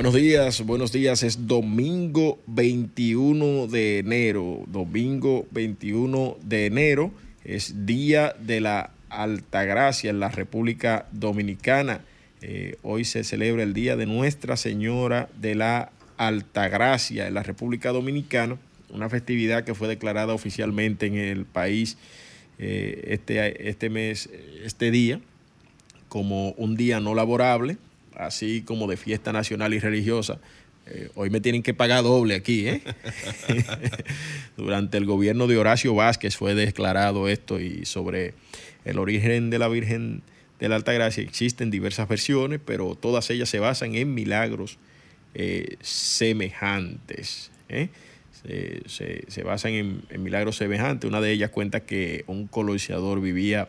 Buenos días, buenos días. Es domingo 21 de enero. Domingo 21 de enero es Día de la Altagracia en la República Dominicana. Eh, hoy se celebra el Día de Nuestra Señora de la Altagracia en la República Dominicana, una festividad que fue declarada oficialmente en el país eh, este, este mes, este día, como un día no laborable así como de fiesta nacional y religiosa. Eh, hoy me tienen que pagar doble aquí. ¿eh? Durante el gobierno de Horacio Vázquez fue declarado esto y sobre el origen de la Virgen de la Alta Gracia existen diversas versiones, pero todas ellas se basan en milagros eh, semejantes. Se, basan en, en, milagros semejantes. Una de ellas cuenta que un colonizador vivía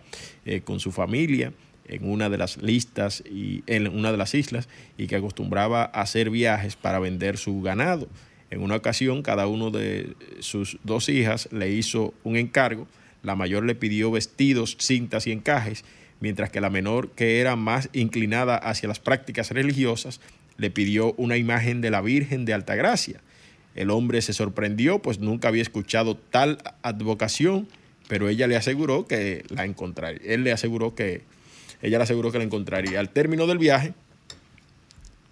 con su familia en una de las listas y en una de las islas y que acostumbraba a hacer viajes para vender su ganado. En una ocasión, cada uno de sus dos hijas le hizo un encargo. La mayor le pidió vestidos, cintas y encajes, mientras que la menor, que era más inclinada hacia las prácticas religiosas, le pidió una imagen de la Virgen de Altagracia. El hombre se sorprendió, pues nunca había escuchado tal advocación, pero ella le aseguró que la encontraría. Él le aseguró que ella le aseguró que la encontraría. Al término del viaje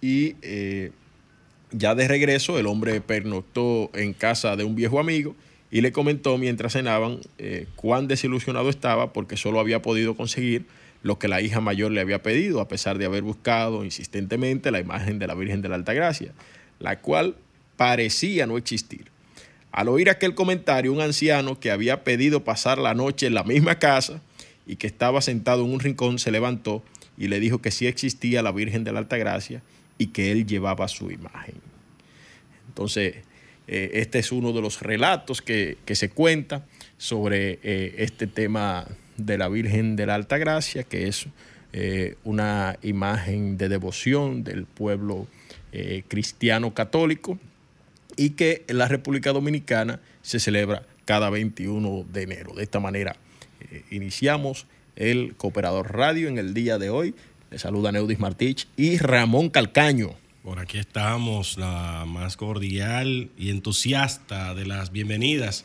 y eh, ya de regreso, el hombre pernoctó en casa de un viejo amigo y le comentó mientras cenaban eh, cuán desilusionado estaba porque solo había podido conseguir lo que la hija mayor le había pedido, a pesar de haber buscado insistentemente la imagen de la Virgen de la Alta Gracia, la cual parecía no existir. Al oír aquel comentario, un anciano que había pedido pasar la noche en la misma casa, y que estaba sentado en un rincón se levantó y le dijo que sí existía la Virgen de la Alta Gracia y que él llevaba su imagen. Entonces, eh, este es uno de los relatos que, se cuenta sobre eh, este tema de la Virgen de la Alta Gracia, que es eh, una imagen de devoción del pueblo cristiano católico y que en la República Dominicana se celebra cada 21 de enero. De esta manera, iniciamos el Cooperador Radio en el día de hoy. Le saluda Neudis Martich y Ramón Calcaño. Por aquí estamos, la más cordial y entusiasta de las bienvenidas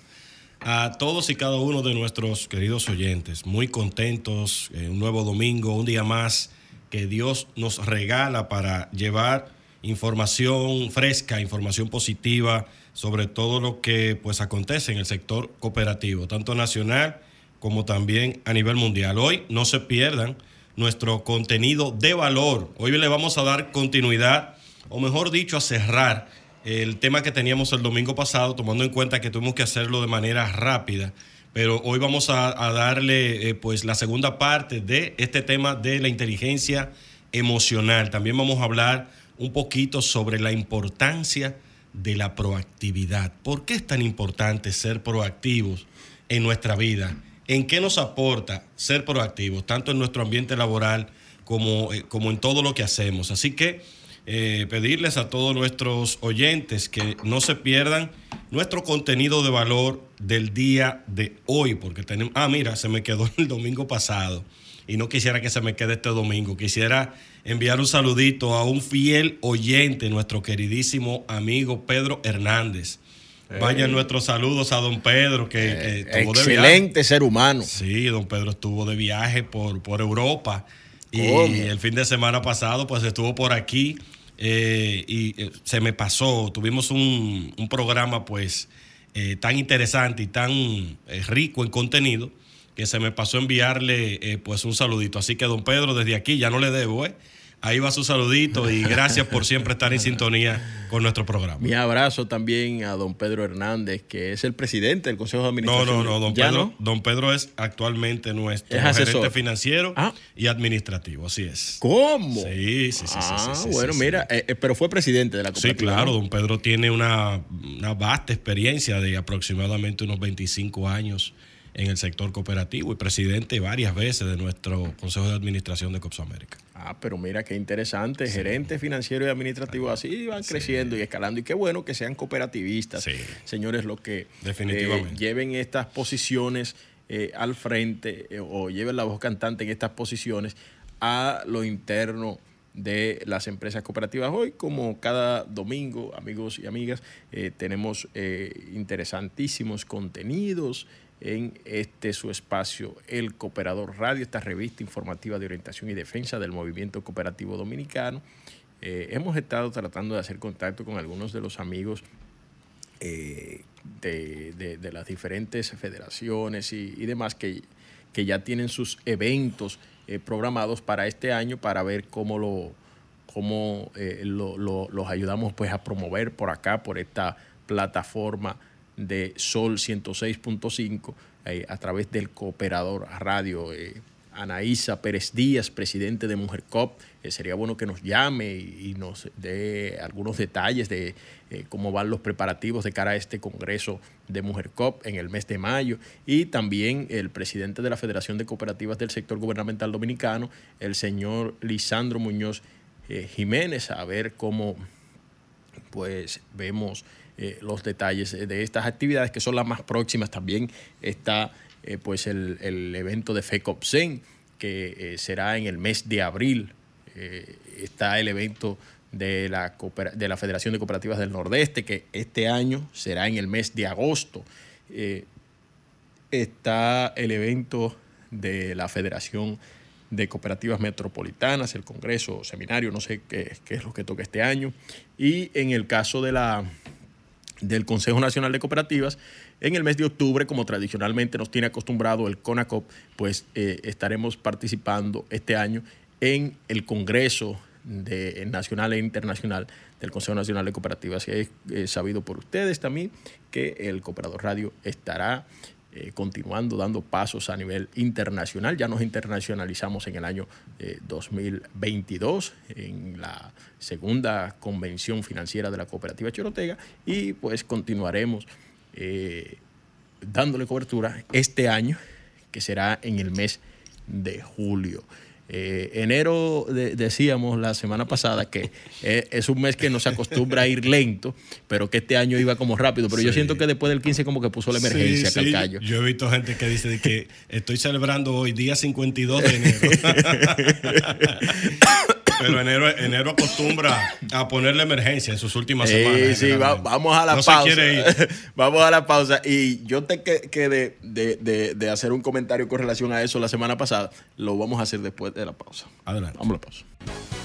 a todos y cada uno de nuestros queridos oyentes. Muy contentos, eh, un nuevo domingo, un día más que Dios nos regala para llevar información fresca, información positiva sobre todo lo que pues acontece en el sector cooperativo, tanto nacional como también a nivel mundial. Hoy no se pierdan nuestro contenido de valor. Hoy le vamos a dar continuidad, o mejor dicho, a cerrar el tema que teníamos el domingo pasado, tomando en cuenta que tuvimos que hacerlo de manera rápida. Pero hoy vamos a, darle eh, pues la segunda parte de este tema de la inteligencia emocional. También vamos a hablar un poquito sobre la importancia de la proactividad. ¿Por qué es tan importante ser proactivos en nuestra vida? ¿En qué nos aporta ser proactivos, tanto en nuestro ambiente laboral como, eh, como en todo lo que hacemos? Así que eh, pedirles a todos nuestros oyentes que no se pierdan nuestro contenido de valor del día de hoy, porque tenemos, ah, mira, se me quedó el domingo pasado y no quisiera que se me quede este domingo, quisiera enviar un saludito a un fiel oyente, nuestro queridísimo amigo Pedro Hernández Vayan nuestros saludos a don Pedro, que, eh, estuvo excelente ser humano. Sí, don Pedro estuvo de viaje por, por Europa y el fin de semana pasado pues estuvo por aquí eh, y eh, se me pasó, tuvimos un, un programa pues tan interesante y tan rico en contenido que se me pasó enviarle pues un saludito. Así que don Pedro desde aquí ya no le debo, ¿eh? Ahí va su saludito y gracias por siempre estar en sintonía con nuestro programa. Mi abrazo también a don Pedro Hernández, que es el presidente del Consejo de Administración. No, no, no, don, Pedro, don Pedro es actualmente nuestro gerente financiero ah. y administrativo, así es. ¿Cómo? Sí, sí, sí. Ah, bueno, mira, eh, eh, pero fue presidente de la. Sí, claro, don Pedro tiene una, una vasta experiencia de aproximadamente unos 25 años en el sector cooperativo y presidente varias veces de nuestro Consejo de Administración de Copso América. Ah, pero mira qué interesante, gerente financiero y administrativo así van creciendo y escalando. Y qué bueno que sean cooperativistas, señores, los que eh, lleven estas posiciones eh, al frente eh, o lleven la voz cantante en estas posiciones a lo interno de las empresas cooperativas. Hoy, como cada domingo, amigos y amigas, tenemos eh, interesantísimos contenidos en este su espacio, El Cooperador Radio, esta revista informativa de orientación y defensa del movimiento cooperativo dominicano. Eh, hemos estado tratando de hacer contacto con algunos de los amigos de, las diferentes federaciones y, demás que, que, ya tienen sus eventos programados para este año para ver cómo lo, cómo eh, los ayudamos pues a promover por acá, por esta plataforma de Sol 106.5 eh, a través del Cooperador Radio. Eh, Anaísa Pérez Díaz, presidente de Mujer Cop, sería bueno que nos llame y, nos dé algunos detalles de cómo van los preparativos de cara a este Congreso de Mujer Cop en el mes de mayo. Y también el presidente de la Federación de Cooperativas del Sector Gubernamental Dominicano, el señor Lisandro Muñoz eh, Jiménez, a ver cómo pues vemos eh, los detalles de estas actividades que son las más próximas. También está eh, pues el, evento de FECOPSEN que será en el mes de abril. está el evento de la, de la Federación de Cooperativas del Nordeste que este año será en el mes de agosto. está el evento de la Federación de cooperativas metropolitanas, el Congreso, seminario, no sé qué, es lo que toca este año. Y en el caso de la, del Consejo Nacional de Cooperativas, en el mes de octubre, como tradicionalmente nos tiene acostumbrado el CONACOP, pues eh, estaremos participando este año en el Congreso de, Nacional e Internacional del Consejo Nacional de Cooperativas. Es, es sabido por ustedes también que el Cooperador Radio estará eh, continuando dando pasos a nivel internacional. Ya nos internacionalizamos en el año 2022 eh, en la segunda convención financiera de la cooperativa Chorotega y pues continuaremos eh, dándole cobertura este año que será en el mes de julio. Eh, enero decíamos la semana pasada que eh, es un mes que no se acostumbra a ir lento, pero que este año iba como rápido. Pero yo siento que después del 15 como que puso la emergencia sí, Calcayo. Yo he visto gente que dice que estoy celebrando hoy día 52 de enero. Pero enero, enero acostumbra a ponerle emergencia en sus últimas semanas. Sí, vamos a la pausa. vamos a la pausa. Y yo te quedé de, de, hacer un comentario con relación a eso la semana pasada. Lo vamos a hacer después de la pausa. Adelante. Vamos a la pausa.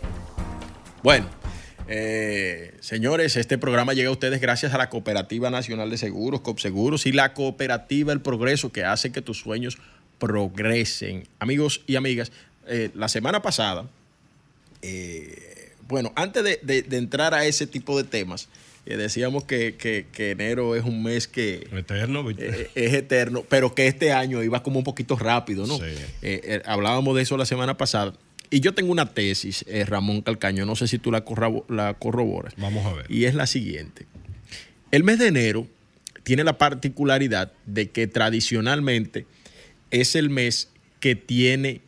Bueno, eh, señores, este programa llega a ustedes gracias a la Cooperativa Nacional de Seguros, COPSEGUROS, y la Cooperativa El Progreso, que hace que tus sueños progresen. Amigos y amigas, eh, la semana pasada, eh, bueno, antes de, entrar a ese tipo de temas, decíamos que, enero es un mes que eterno, es eterno, pero que este año iba como un poquito rápido, ¿no? hablábamos de eso la semana pasada. Y yo tengo una tesis, eh, Ramón Calcaño, no sé si tú la, la corroboras. Vamos a ver. Y es la siguiente. El mes de enero tiene la particularidad de que tradicionalmente es el mes que tiene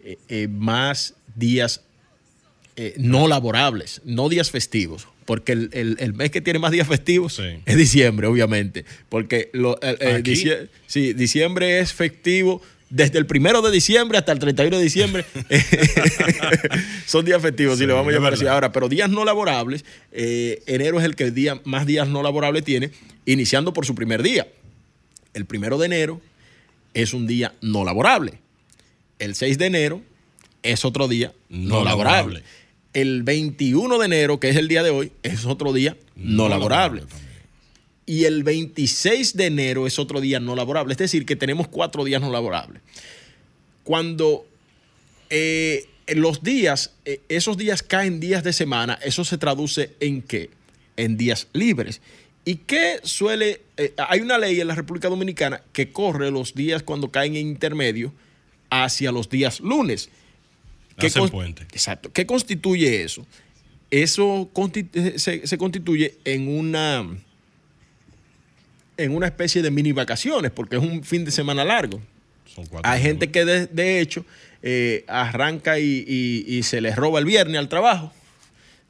eh, eh, más días no laborables, no días festivos. Porque el, mes que tiene más días festivos es diciembre, obviamente. Porque lo, diciembre es festivo desde el primero de diciembre hasta el 31 de diciembre son días festivos, si le vamos a llamar así ahora, pero días no laborables, eh, enero es el que día, más días no laborables tiene, iniciando por su primer día. El primero de enero es un día no laborable. El 6 de enero es otro día no, laborable. El 21 de enero, que es el día de hoy, es otro día no, laborable y el 26 de enero es otro día no laborable. Es decir, que tenemos cuatro días no laborables. Cuando eh, los días, eh, esos días caen días de semana, eso se traduce en qué? En días libres. ¿Y qué suele? Eh, hay una ley en la República Dominicana que corre los días cuando caen en intermedio hacia los días lunes. ¿Qué Hacen puente. Exacto. ¿Qué constituye eso? Eso se constituye en una en una especie de mini vacaciones, porque es un fin de semana largo. Son cuatro Hay gente que de, de hecho eh, arranca y, y- y se les roba el viernes al trabajo.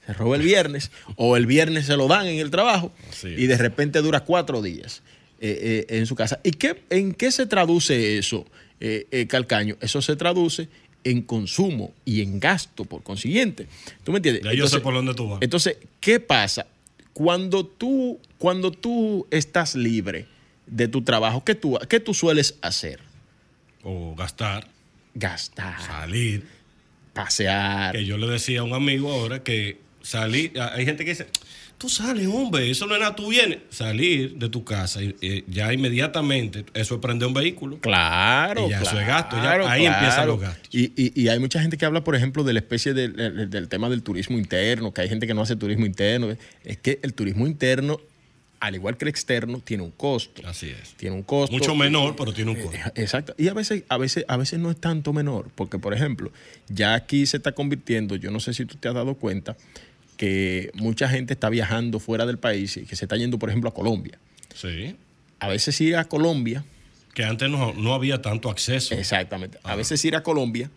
Se roba el viernes o el viernes se lo dan en el trabajo y de repente dura cuatro días eh, eh, en su casa. ¿Y qué, en qué se traduce eso, Calcaño? Eso se traduce en consumo y en gasto, por consiguiente. ¿Tú me entiendes? Ya yo sé por dónde tú vas. Entonces, ¿qué pasa? Cuando tú, cuando tú estás libre de tu trabajo, ¿qué tú, qué tú sueles hacer? O gastar, Gastar, salir. pasear. Que yo le decía a un amigo ahora que salir. Hay gente que dice, tú sales, hombre, eso no es nada, tú vienes. Salir de tu casa y, eh, ya inmediatamente, eso es prender un vehículo. Claro, Y ya eso es gasto, ya ahí empiezan los gastos. Y, y- y hay mucha gente que habla, por ejemplo, de la especie del, tema del turismo interno, que hay gente que no hace turismo interno. Es que el turismo interno, al igual que el externo, tiene un costo. Así es. Tiene un costo. Mucho menor, pero tiene un costo. Eh, Exacto. Y a veces, a veces, a veces no es tanto menor, porque por ejemplo, ya aquí se está convirtiendo, yo no sé si tú te has dado cuenta, que mucha gente está viajando fuera del país y que se está yendo, por ejemplo, a Colombia. Sí. A veces ir a Colombia, Que antes no, no había tanto acceso. exactamente, a veces ir a Colombia,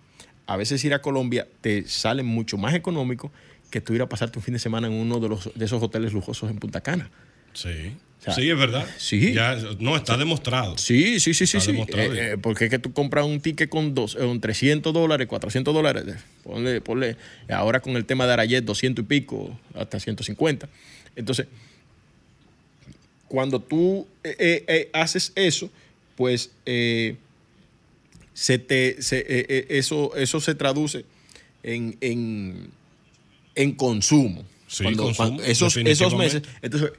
a veces ir a Colombia te sale mucho más económico que tú ir a pasarte un fin de semana en uno de, los, de esos hoteles lujosos en Punta Cana. Sí. O sea, sí, es verdad. sí. Ya, no, está demostrado. Sí, sí, sí, sí. Está sí. demostrado. Eh, eh, porque es que tú compras un ticket con, dos, eh, con 300 dólares, 400 dólares. Ponle, ponle, ahora con el tema de Arayet, 200 y pico, hasta 150. Entonces, cuando tú eh, haces eso, pues se te, se- eso, eso se traduce en, en, en consumo. Sí, Cuando- consumo, cuando esos, esos meses. Entonces,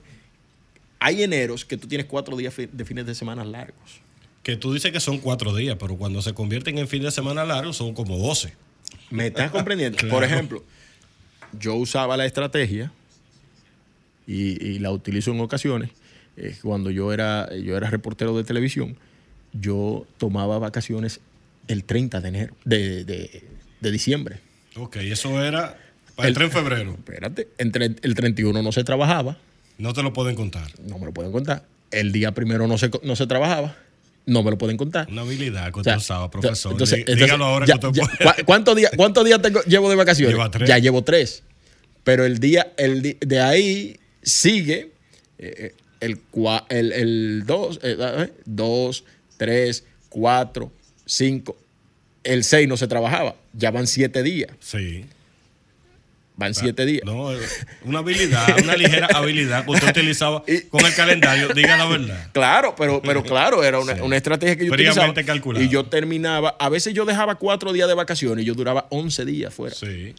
hay eneros que tú tienes cuatro días de fines de semana largos. Que tú dices que son cuatro días, pero cuando se convierten en fin de semana largo son como 12. ¿Me estás comprendiendo? Claro. Por ejemplo, yo usaba la estrategia y, y la utilizo en ocasiones. eh, cuando yo era, yo era reportero de televisión, yo tomaba vacaciones el 30 de enero, de, de- de diciembre. Ok, eso era para El- el 3 de febrero. Espérate, entre el 31 no se trabajaba, No te lo pueden contar. no me lo pueden contar. El día primero no se, no se trabajaba, no me lo pueden contar. Una habilidad que O usted sea, usaba, profesor. entonces- Dí- entonces, Dígalo ahora ya- que usted ya- puede. ¿cu- ¿Cuántos días, cuántos días tengo- llevo de vacaciones? Lleva tres. Ya llevo tres. Pero el día, el de ahí sigue eh, el 2, el, el dos, eh, eh, dos, tres, cuatro, cinco. El 6 no se trabajaba. Ya van siete días. Sí. Van siete días. No, una habilidad, una ligera habilidad que usted utilizaba con el calendario. Diga la verdad. Claro, pero, pero claro, era una, Sí. una estrategia que yo utilizaba. calculado. Y yo terminaba, a veces yo dejaba cuatro días de vacaciones y yo duraba 11 días fuera. Sí.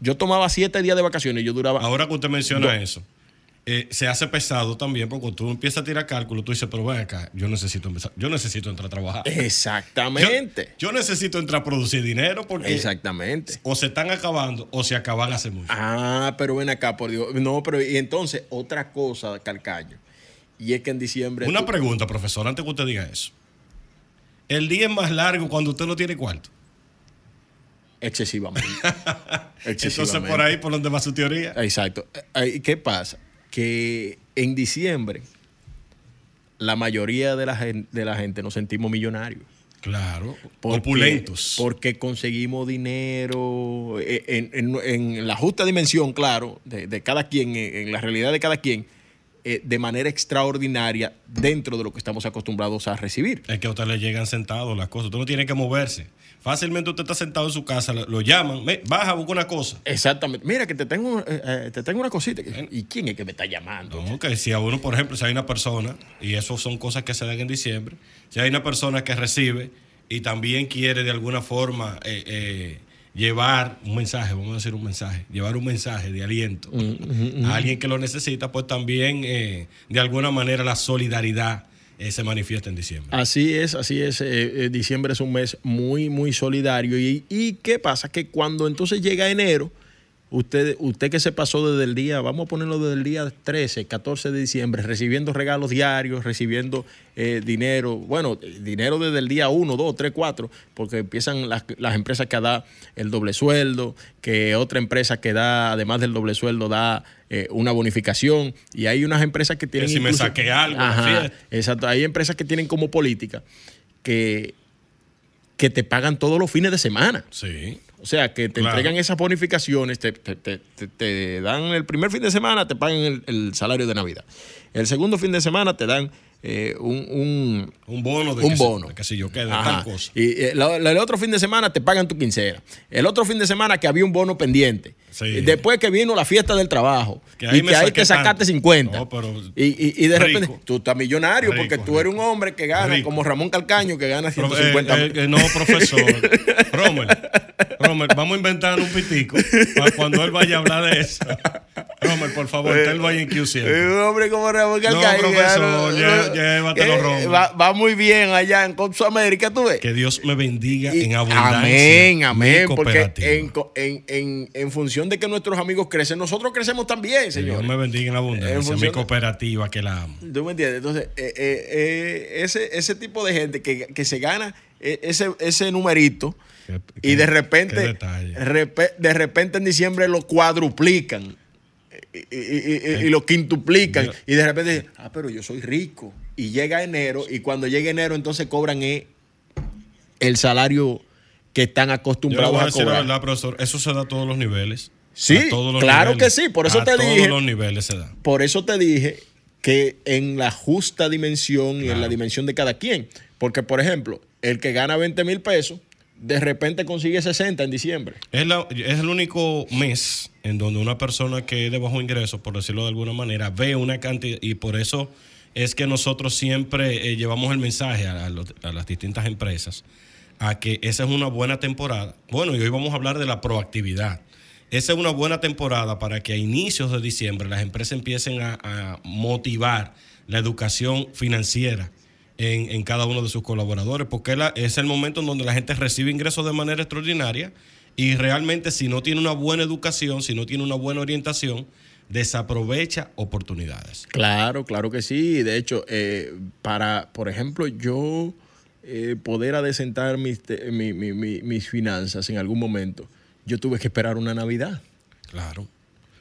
Yo tomaba siete días de vacaciones y yo duraba. Ahora que usted menciona eso, eh, se hace pesado también porque tú empiezas a tirar cálculo, tú dices, pero ven acá, yo necesito empezar, yo necesito entrar a trabajar. Exactamente. yo necesito entrar a producir dinero porque Exactamente. o se están acabando o se acaban hace mucho. Ah, pero ven acá, por Dios. No, pero y entonces, otra cosa, Calcaño. Y es que en diciembre. Una tú- pregunta, profesor, antes que usted diga eso. El día es más largo cuando usted no tiene cuarto. Excesivamente. Entonces, por ahí, por donde va su teoría. Exacto. Eh, ¿Qué pasa? Que en diciembre, la mayoría de la, gen- de la gente nos sentimos millonarios. Claro. Porque- Opulentos. Porque conseguimos dinero eh, en, en- en la justa dimensión, claro, de, de cada quien, en, en la realidad de cada quien, eh, de manera extraordinaria dentro de lo que estamos acostumbrados a recibir. Es que a usted le llegan sentados las cosas. Usted no tiene que moverse. Fácilmente usted está sentado en su casa, lo, llaman, "Ve, baja, busca una cosa. Exactamente. Mira, que te tengo, eh, eh, te tengo una cosita. ¿Y quién es que me está llamando? No, que si a uno, por ejemplo, si hay una persona, y eso son cosas que se dan en diciembre, si hay una persona que recibe y también quiere de alguna forma eh, eh, llevar un mensaje, vamos a decir un mensaje, llevar un mensaje de aliento a alguien que lo necesita, pues también eh, de alguna manera la solidaridad eh, se manifiesta en diciembre. Así es, así es. eh, eh, diciembre es un mes muy, muy solidario. Y, y qué pasa? Que cuando entonces llega enero, usted, usted que se pasó desde el día, vamos a ponerlo desde el día 13, 14 de diciembre, recibiendo regalos diarios, recibiendo eh, dinero, bueno, dinero desde el día 1, 2, 3, 4, porque empiezan las, las empresas que da el doble sueldo, que otra empresa que da, además del doble sueldo, da eh, una bonificación. Y hay unas empresas que tienen. Que si me saqué algo, Ajá, exacto. Hay empresas que tienen como política que, que te pagan todos los fines de semana. Sí. O sea, que te Claro. entregan esas bonificaciones, te, te- te- te- te dan el primer fin de semana, te pagan el, el salario de Navidad. El segundo fin de semana te dan eh, un, un- Un bono de un que, bono. que si yo quede tal cosa. Y eh, lo- lo- el otro fin de semana te pagan tu quincena. El otro fin de semana que había un bono pendiente. Sí. Y Después que vino la fiesta del trabajo. Que ahí y que ahí te sacaste tanto. 50. No, pero y, y- y de rico. repente tú estás millonario porque Rico, tú eres un hombre que gana como Ramón Calcaño que gana Profe- 150 eh, eh, no, profesor. Romer, Romer, vamos a inventar un pitico para cuando él vaya a hablar de eso. Romer, por favor, él vaya en Q siempre. Eh, Un hombre como Ramón que profesor, gana- lle- llévatelo, Eh, Romo. Va, va muy bien allá en Copso América, tú ves. Que Dios me bendiga Y- en abundancia. Amén, amén. Porque en, en, en, en función de que nuestros amigos crecen, nosotros crecemos también, señor. Dios me bendiga en En abundancia. función Mi cooperativa que la amo. ¿Tú me entiendes? Entonces, eh, eh, eh, ese, ese tipo de gente que, que se gana ese, ese numerito Qué- y de repente, repe- de repente en diciembre lo cuadruplican y, y- y- y- y lo quintuplican y de repente dicen, ah, pero yo soy rico. Y llega enero y cuando llega enero entonces cobran eh, el salario que están Yo acostumbrados voy a a decir la cobrar. verdad, profesor. Eso se da a todos los niveles. Sí, A todos los claro niveles. que sí, por eso a te todos dije. los niveles se da. Por eso te dije que en la justa dimensión y en la dimensión de cada quien. Porque, por ejemplo, el que gana 20 mil pesos, de repente consigue 60 en diciembre. Es, la- es el único mes en donde una persona que es de bajo ingreso, por decirlo de alguna manera, ve una cantidad y por eso es que nosotros siempre eh, llevamos el mensaje a, las distintas empresas a que esa es una buena temporada. Bueno, y hoy vamos a hablar de la proactividad. Esa es una buena temporada para que a inicios de diciembre las empresas empiecen a motivar la educación financiera en, en cada uno de sus colaboradores, porque la- es el momento en donde la gente recibe ingresos de manera extraordinaria y realmente si no tiene una buena educación, si no tiene una buena orientación, desaprovecha oportunidades. Claro, claro que sí. De hecho, eh, para, por ejemplo, yo eh, poder adecentar mis, te- mi- mi- mi- mis finanzas en algún momento, yo tuve que esperar una Navidad. Claro.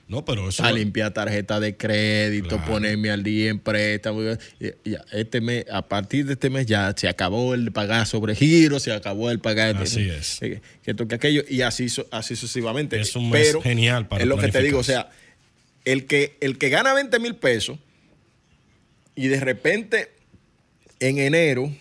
No, pero eso... a limpiar tarjeta de crédito, Claro. ponerme al día en préstamo. Este mes, a partir de este mes ya se acabó el pagar sobre giro, se acabó el pagar. Así es. Que, que aquello, y así, así sucesivamente. Es un mes Pero genial para Es lo que te digo, o sea, el que, el que gana 20 mil pesos y de repente en enero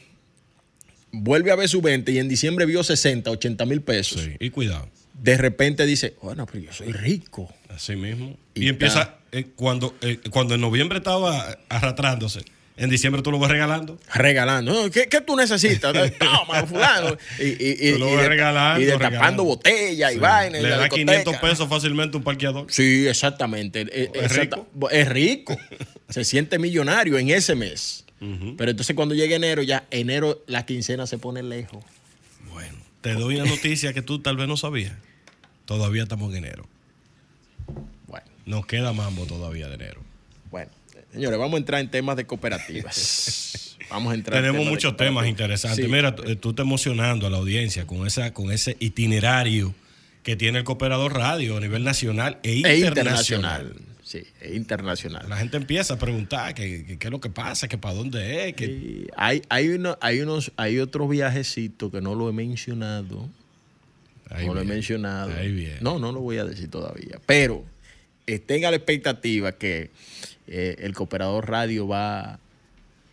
vuelve a ver su 20 y en diciembre vio 60, 80 mil pesos, Sí, y cuidado. De repente dice, bueno, pero yo soy rico. Así mismo. Y Y, empieza, eh, cuando, eh, cuando en noviembre estaba arrastrándose, en diciembre tú lo vas regalando. regalando. ¿Qué, qué tú necesitas? Toma, fulano. Y, y, y, Tú lo y vas de- regalando, y destapando botellas y Sí. vainas. en Le da discoteca. 500 pesos fácilmente un parqueador. Sí, exactamente. Eh, ¿Es exacta- rico? Es rico. Se siente millonario en ese mes. Pero entonces cuando llega enero, ya enero la quincena se pone lejos. Bueno, te doy una noticia que tú tal vez no sabías. Todavía estamos en enero. Bueno, Nos queda mambo todavía de enero. bueno. Señores, vamos a entrar en temas de cooperativas. Vamos a entrar en Tenemos temas de muchos temas interesantes. Sí. Mira, tú, eh, tú estás emocionando a la audiencia con, esa, con ese itinerario que tiene el Cooperador Radio a nivel nacional e E internacional. Sí, e internacional. La gente empieza a preguntar qué es lo que pasa, que para dónde es. Que... Y hay, hay, uno- hay, unos, hay otros viajecitos que no lo he mencionado. Ahí no lo he mencionado. Ahí viene. No, no lo voy a decir todavía. Pero estén a la expectativa que eh, el Cooperador Radio va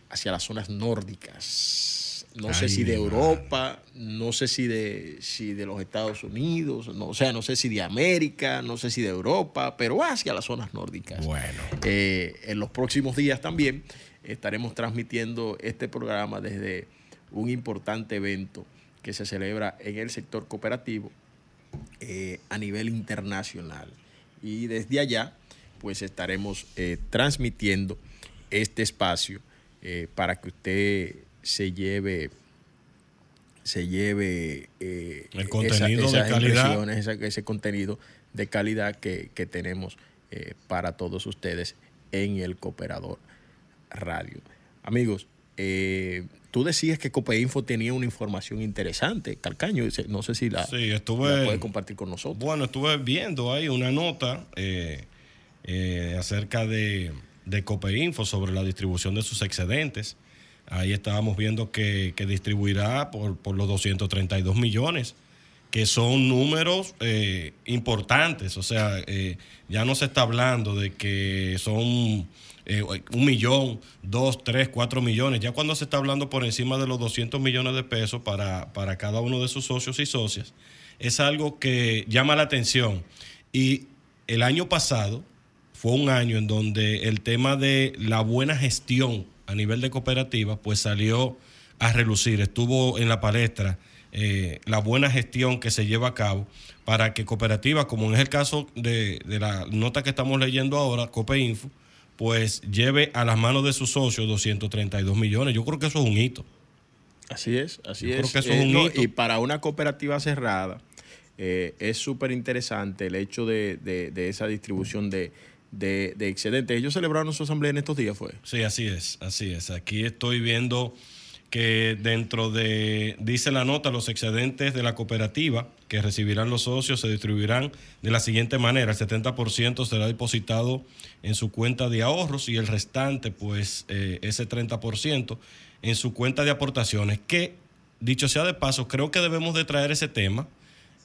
hacia las zonas nórdicas. No sé si de Europa, no sé si de, si de los Estados Unidos, no, o sea, no sé si de América, no sé si de Europa, pero hacia las zonas nórdicas. Bueno. Eh, en los próximos días también estaremos transmitiendo este programa desde un importante evento que se celebra en el sector cooperativo eh, a nivel internacional. Y desde allá, pues estaremos eh, transmitiendo este espacio eh, para que usted se lleve se lleve El contenido de calidad. esa- ese contenido de calidad que, tenemos eh, para todos ustedes en el Cooperador Radio. Amigos, eh, tú decías que Copeinfo tenía una información interesante, Calcaño, no sé si la, sí, estuve, puedes compartir con nosotros. Bueno, estuve viendo ahí una nota eh, acerca de, de Copeinfo sobre la distribución de sus excedentes. Ahí estábamos viendo que, distribuirá por, por, los 232 millones, que son números eh, importantes. O sea, eh, ya no se está hablando de que son eh, un millón, dos, tres, cuatro millones. Ya cuando se está hablando por encima de los 200 millones de pesos para, para cada uno de sus socios y socias, es algo que llama la atención. Y el año pasado fue un año en donde el tema de la buena gestión a nivel de cooperativa, pues salió a relucir, estuvo en la palestra eh, la buena gestión que se lleva a cabo para que cooperativas, como es el caso de, la nota que estamos leyendo ahora, Copeinfo, pues lleve a las manos de sus socios 232 millones. Yo creo que eso es un hito. Así es, así es. Eh, y para una cooperativa cerrada, eh, es súper interesante el hecho de esa distribución de, de, de excedentes. Ellos celebraron su asamblea en estos días, ¿fue? Sí, así es, así es. Aquí estoy viendo que dentro de, dice la nota, los excedentes de la cooperativa que recibirán los socios se distribuirán de la siguiente manera. El 70% será depositado en su cuenta de ahorros y el restante, pues eh, ese 30% en su cuenta de aportaciones, que, dicho sea de paso, creo que debemos de traer ese tema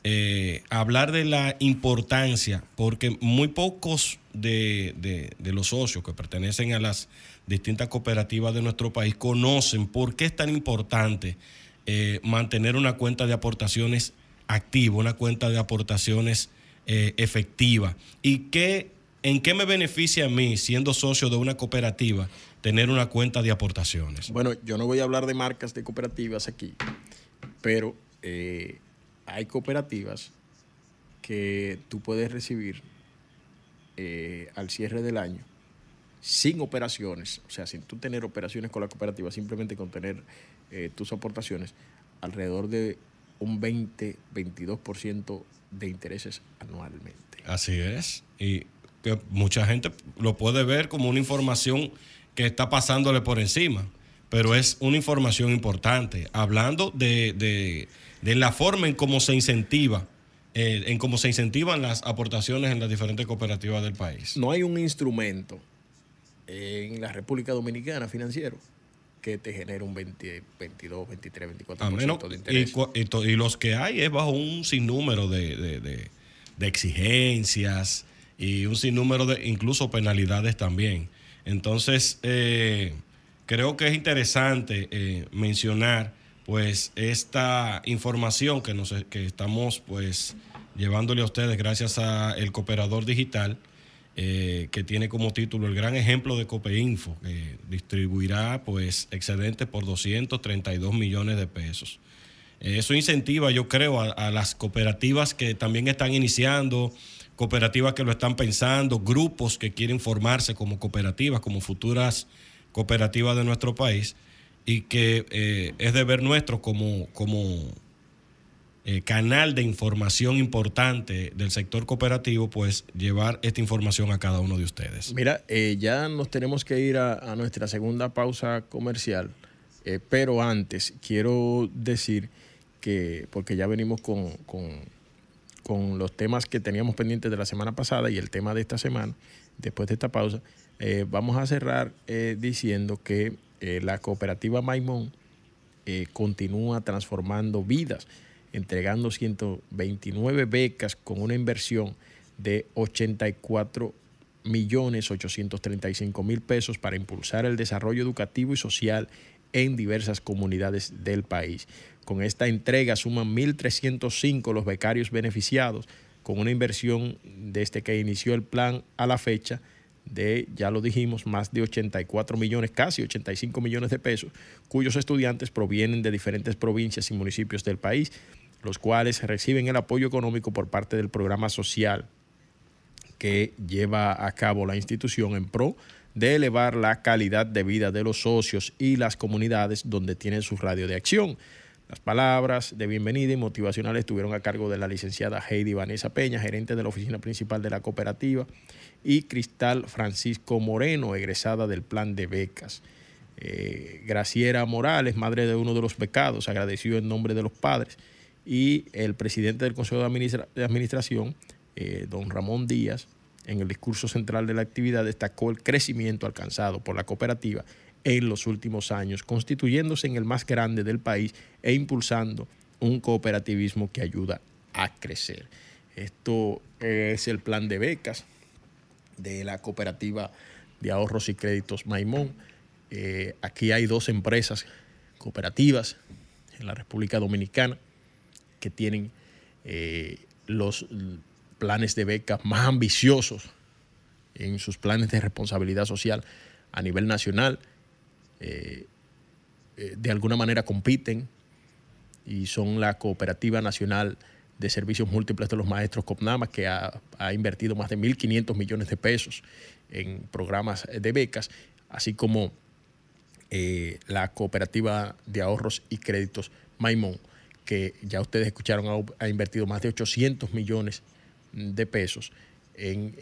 eh, hablar de la importancia, porque muy pocos de, los socios que pertenecen a las distintas cooperativas de nuestro país conocen por qué es tan importante eh, mantener una cuenta de aportaciones activa, una cuenta de aportaciones eh, efectiva. ¿Y qué, en qué me beneficia a mí, siendo socio de una cooperativa, tener una cuenta de aportaciones? Bueno, yo no voy a hablar de marcas de cooperativas aquí, pero hay cooperativas que tú puedes recibir eh, al cierre del año sin operaciones, o sea, sin tú tener operaciones con la cooperativa, simplemente con tener eh, tus aportaciones, alrededor de un 20, 22% de intereses anualmente. Así es. Y que mucha gente lo puede ver como una información que está pasándole por encima, pero es una información importante. Hablando de de la forma en cómo se incentiva, eh, en cómo se incentivan las aportaciones en las diferentes cooperativas del país. No hay un instrumento en la República Dominicana financiero que te genere un 20, 22, 23, 24% de interés. Y, los que hay es bajo un sinnúmero de, exigencias y un sinnúmero de incluso penalidades también. Entonces, eh, creo que es interesante eh, mencionar pues esta información que, nos, que estamos pues llevándole a ustedes gracias a el cooperador digital eh, que tiene como título el gran ejemplo de Copeinfo que distribuirá pues excedentes por 232 millones de pesos. Eso incentiva, yo creo, a, las cooperativas que también están iniciando, cooperativas que lo están pensando, grupos que quieren formarse como cooperativas, como futuras cooperativas de nuestro país, y que eh, es deber nuestro como, como eh, canal de información importante del sector cooperativo, pues llevar esta información a cada uno de ustedes. Mira, eh, ya nos tenemos que ir a, nuestra segunda pausa comercial, pero antes quiero decir que, porque ya venimos con, con, con, los temas que teníamos pendientes de la semana pasada y el tema de esta semana, después de esta pausa, vamos a cerrar diciendo que eh, la cooperativa Maimón eh, continúa transformando vidas, entregando 129 becas con una inversión de 84 millones 835 mil pesos para impulsar el desarrollo educativo y social en diversas comunidades del país. Con esta entrega suman 1.305 los becarios beneficiados, con una inversión desde que inició el plan a la fecha de, ya lo dijimos, más de 84 millones, casi 85 millones de pesos, cuyos estudiantes provienen de diferentes provincias y municipios del país, los cuales reciben el apoyo económico por parte del programa social que lleva a cabo la institución en pro de elevar la calidad de vida de los socios y las comunidades donde tienen su radio de acción. Las palabras de bienvenida y motivacionales estuvieron a cargo de la licenciada Heidi Vanessa Peña, gerente de la oficina principal de la cooperativa, y Cristal Francisco Moreno, egresada del plan de becas. Eh, Graciera Morales, madre de uno de los becados, agradeció en nombre de los padres, y el presidente del Consejo de, Administración, eh, don Ramón Díaz, en el discurso central de la actividad destacó el crecimiento alcanzado por la cooperativa en los últimos años, constituyéndose en el más grande del país e impulsando un cooperativismo que ayuda a crecer. Esto es el plan de becas de la cooperativa de ahorros y créditos Maimón. Eh, aquí hay dos empresas cooperativas en la República Dominicana que tienen eh, los planes de becas más ambiciosos en sus planes de responsabilidad social a nivel nacional. Eh, eh, de alguna manera compiten y son la Cooperativa Nacional de Servicios Múltiples de los Maestros COPNAMA, que ha, invertido más de 1.500 millones de pesos en programas de becas, así como la Cooperativa de Ahorros y Créditos Maimón, que ya ustedes escucharon, ha, invertido más de 800 millones de pesos en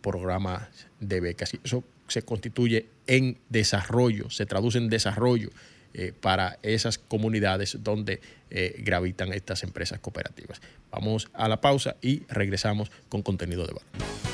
programas de becas. eso se constituye en desarrollo, se traduce en desarrollo eh, para esas comunidades donde eh, gravitan estas empresas cooperativas. Vamos a la pausa y regresamos con contenido de valor.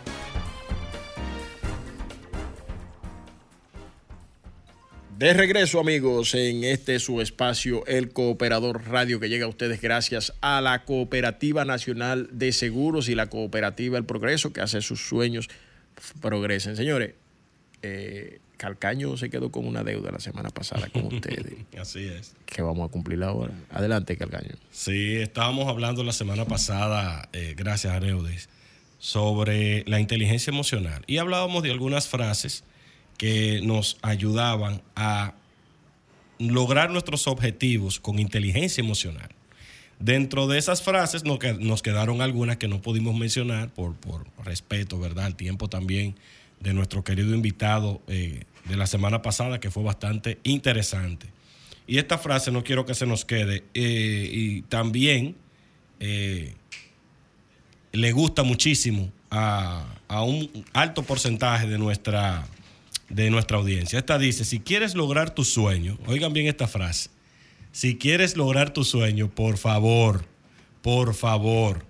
De regreso, amigos, en este su espacio, el Cooperador Radio, que llega a ustedes gracias a la Cooperativa Nacional de Seguros y la Cooperativa El Progreso, que hace sus sueños progresen. Señores, eh, Calcaño se quedó con una deuda la semana pasada con ustedes. Así es. Que vamos a cumplir ahora. Adelante, Calcaño. Sí, estábamos hablando la semana pasada, eh, gracias a Neudes, sobre la inteligencia emocional. Y hablábamos de algunas frases que nos ayudaban a lograr nuestros objetivos con inteligencia emocional. Dentro de esas frases nos, quedaron algunas que no pudimos mencionar por, por, respeto, ¿verdad? Al tiempo también de nuestro querido invitado eh, de la semana pasada, que fue bastante interesante. Y esta frase no quiero que se nos quede. Eh, y también eh, le gusta muchísimo a, a un alto porcentaje de nuestra de nuestra audiencia. Esta dice, si quieres lograr tu sueño, oigan bien esta frase, si quieres lograr tu sueño, por favor, por favor,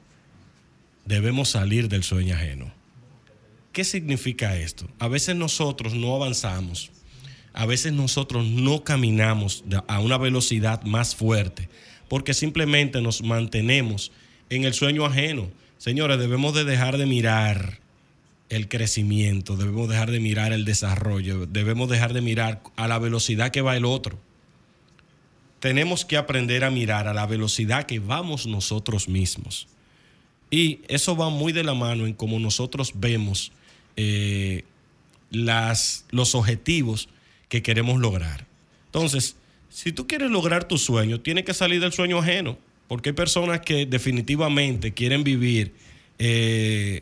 debemos salir del sueño ajeno. ¿Qué significa esto? A veces nosotros no avanzamos, a veces nosotros no caminamos a una velocidad más fuerte, porque simplemente nos mantenemos en el sueño ajeno. Señores, debemos de dejar de mirar el crecimiento, debemos dejar de mirar el desarrollo, debemos dejar de mirar a la velocidad que va el otro. Tenemos que aprender a mirar a la velocidad que vamos nosotros mismos. Y eso va muy de la mano en cómo nosotros vemos eh, las, los objetivos que queremos lograr. Entonces, si tú quieres lograr tu sueño, tienes que salir del sueño ajeno, porque hay personas que definitivamente quieren vivir eh,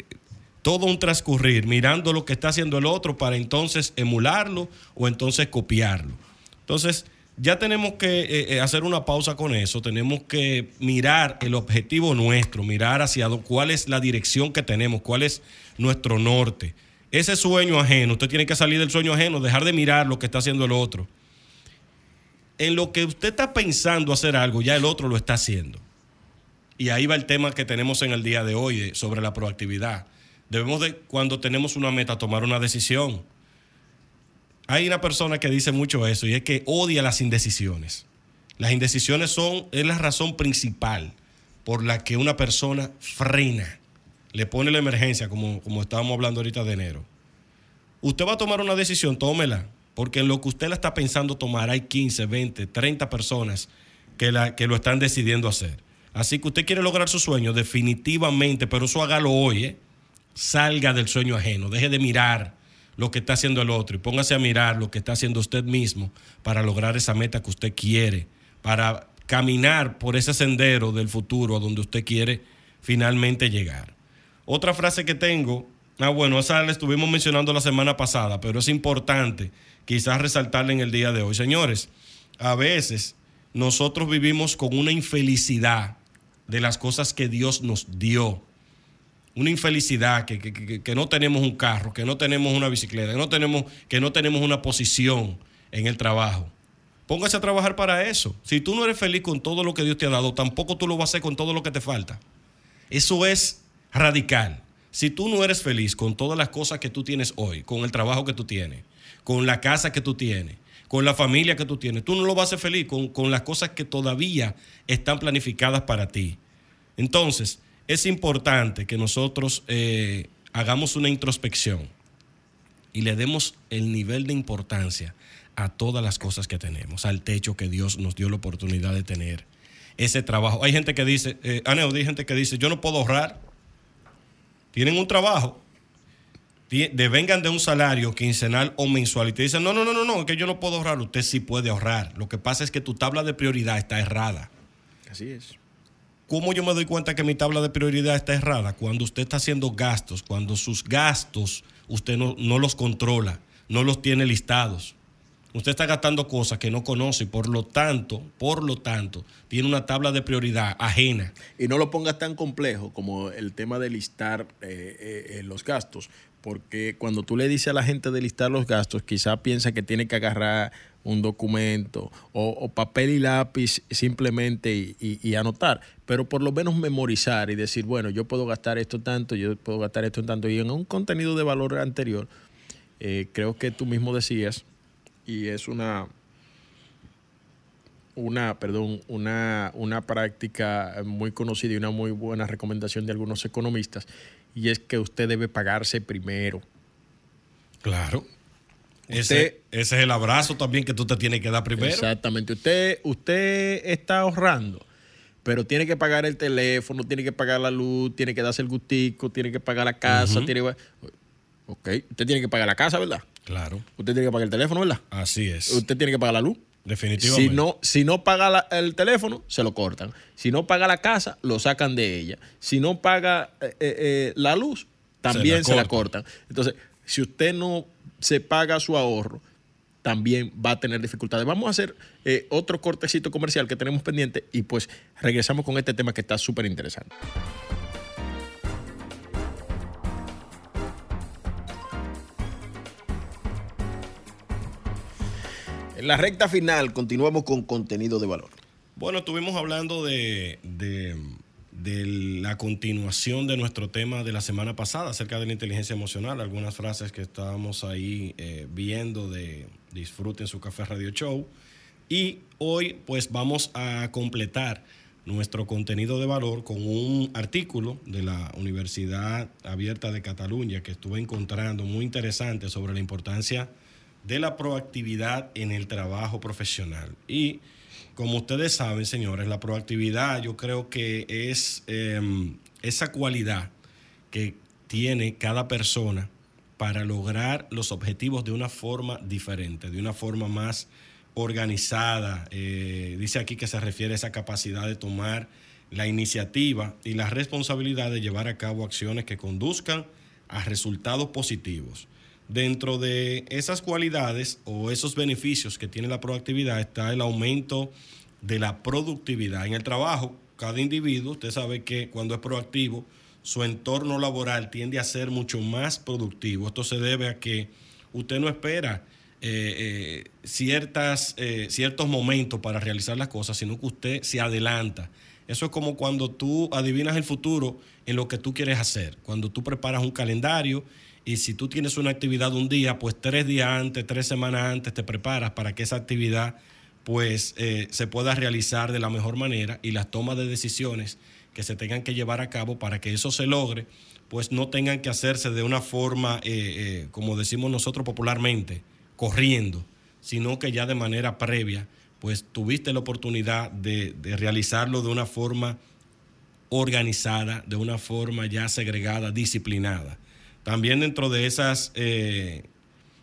todo un transcurrir mirando lo que está haciendo el otro para entonces emularlo o entonces copiarlo. Entonces, ya tenemos que eh, eh, hacer una pausa con eso, tenemos que mirar el objetivo nuestro, mirar hacia cuál es la dirección que tenemos, cuál es nuestro norte. Ese sueño ajeno, usted tiene que salir del sueño ajeno, dejar de mirar lo que está haciendo el otro. En lo que usted está pensando hacer algo, ya el otro lo está haciendo. Y ahí va el tema que tenemos en el día de hoy eh, sobre la proactividad Debemos de, cuando tenemos una meta, tomar una decisión. Hay una persona que dice mucho eso y es que odia las indecisiones. Las indecisiones son, es la razón principal por la que una persona frena, le pone la emergencia, como, como estábamos hablando ahorita de enero. Usted va a tomar una decisión, tómela, porque en lo que usted la está pensando tomar hay 15, 20, 30 personas que, la, que lo están decidiendo hacer. Así que usted quiere lograr su sueño, definitivamente, pero eso hágalo hoy, ¿eh? Salga del sueño ajeno, deje de mirar lo que está haciendo el otro y póngase a mirar lo que está haciendo usted mismo para lograr esa meta que usted quiere, para caminar por ese sendero del futuro a donde usted quiere finalmente llegar. Otra frase que tengo, ah bueno, esa la estuvimos mencionando la semana pasada, pero es importante quizás resaltarla en el día de hoy. Señores, a veces nosotros vivimos con una infelicidad de las cosas que Dios nos dio. Una infelicidad que, que, que, no tenemos un carro, que no tenemos una bicicleta, que no tenemos, que no tenemos una posición en el trabajo. Póngase a trabajar para eso. Si tú no eres feliz con todo lo que Dios te ha dado, tampoco tú lo vas a hacer con todo lo que te falta. Eso es radical. Si tú no eres feliz con todas las cosas que tú tienes hoy, con el trabajo que tú tienes, con la casa que tú tienes, con la familia que tú tienes, tú no lo vas a hacer feliz con, con las cosas que todavía están planificadas para ti. Entonces, es importante que nosotros eh, hagamos una introspección y le demos el nivel de importancia a todas las cosas que tenemos, al techo que Dios nos dio la oportunidad de tener, ese trabajo. Hay gente que dice, eh, Aneo, hay gente que dice, yo no puedo ahorrar. Tienen un trabajo, devengan de un salario quincenal o mensual y te dicen, no, no, no, no, no, que yo no puedo ahorrar. Usted sí puede ahorrar. Lo que pasa es que tu tabla de prioridad está errada. Así es. ¿Cómo yo me doy cuenta que mi tabla de prioridad está errada? Cuando usted está haciendo gastos, cuando sus gastos usted no, no los controla, no los tiene listados. Usted está gastando cosas que no conoce y por lo tanto, por lo tanto, tiene una tabla de prioridad ajena. Y no lo pongas tan complejo como el tema de listar eh, eh, los gastos, porque cuando tú le dices a la gente de listar los gastos, quizá piensa que tiene que agarrar un documento o, papel y lápiz simplemente y, anotar, pero por lo menos memorizar y decir, bueno, yo puedo gastar esto tanto, yo puedo gastar esto tanto, y en un contenido de valor anterior, eh, creo que tú mismo decías, y es una, una, perdón, una, una práctica muy conocida y una muy buena recomendación de algunos economistas, y es que usted debe pagarse primero. Claro. ese, ese, es el abrazo también que tú te tienes que dar primero. Exactamente. Usted, usted está ahorrando, pero tiene que pagar el teléfono, tiene que pagar la luz, tiene que darse el gustico, tiene que pagar la casa, tiene Ok, usted tiene que pagar la casa, ¿verdad? Claro. Usted tiene que pagar el teléfono, ¿verdad? Así es. Usted tiene que pagar la luz. Definitivamente. Si no, si no paga el teléfono, se lo cortan. Si no paga la casa, lo sacan de ella. Si no paga eh, eh, eh, la luz, también se la, cortan. Entonces, si usted no se paga su ahorro, también va a tener dificultades. Vamos a hacer otro cortecito comercial que tenemos pendiente y pues regresamos con este tema que está súper interesante. En la recta final continuamos con contenido de valor. Bueno, estuvimos hablando de, la continuación de nuestro tema de la semana pasada acerca de la inteligencia emocional, algunas frases que estábamos ahí eh, viendo de disfruten su café radio show. Y hoy pues vamos a completar nuestro contenido de valor con un artículo de la Universidad Abierta de Cataluña que estuve encontrando muy interesante sobre la importancia de la proactividad en el trabajo profesional. Y como ustedes saben, señores, la proactividad yo creo que es em, esa cualidad que tiene cada persona para lograr los objetivos de una forma diferente, de una forma más organizada. Eh, dice aquí que se refiere a esa capacidad de tomar la iniciativa y la responsabilidad de llevar a cabo acciones que conduzcan a resultados positivos. Dentro de esas cualidades o esos beneficios que tiene la proactividad está el aumento de la productividad. En el trabajo, cada individuo, usted sabe que cuando es proactivo, su entorno laboral tiende a ser mucho más productivo. Esto se debe a que usted no espera eh, eh, ciertas, eh, ciertos momentos para realizar las cosas, sino que usted se adelanta. Eso es como cuando tú adivinas el futuro en lo que tú quieres hacer, cuando tú preparas un calendario y si tú tienes una actividad un día, pues tres días antes, tres semanas antes te preparas para que esa actividad pues eh, se pueda realizar de la mejor manera y las tomas de decisiones que se tengan que llevar a cabo para que eso se logre, pues no tengan que hacerse de una forma, eh, eh, como decimos nosotros popularmente, corriendo, sino que ya de manera previa, pues tuviste la oportunidad de, de realizarlo de una forma organizada, de una forma ya segregada, disciplinada. También dentro de esas eh,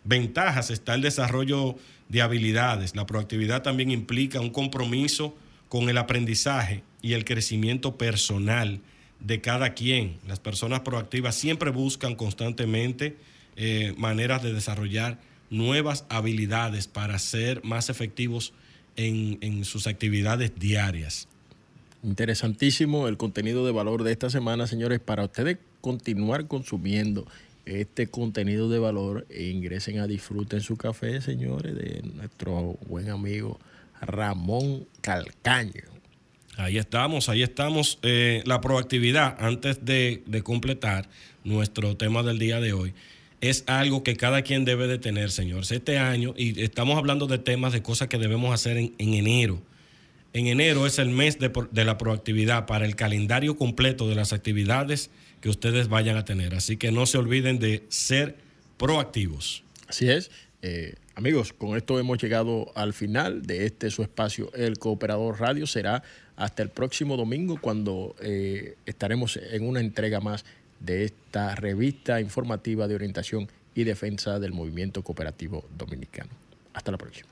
ventajas está el desarrollo de habilidades. La proactividad también implica un compromiso con el aprendizaje y el crecimiento personal de cada quien. Las personas proactivas siempre buscan constantemente eh, maneras de desarrollar nuevas habilidades para ser más efectivos en, en sus actividades diarias. Interesantísimo el contenido de valor de esta semana, señores, para ustedes continuar consumiendo este contenido de valor e ingresen a Disfruten su café, señores, de nuestro buen amigo Ramón Calcaño. Ahí estamos, ahí estamos. Eh, la proactividad, antes de, completar nuestro tema del día de hoy, es algo que cada quien debe de tener, señores. Este año, y estamos hablando de temas, de cosas que debemos hacer en, enero. En enero es el mes de, la proactividad para el calendario completo de las actividades que ustedes vayan a tener. Así que no se olviden de ser proactivos. Así es. Eh, amigos, con esto hemos llegado al final de este su espacio, El Cooperador Radio. Será hasta el próximo domingo cuando eh, estaremos en una entrega más de esta revista informativa de orientación y defensa del movimiento cooperativo dominicano. Hasta la próxima.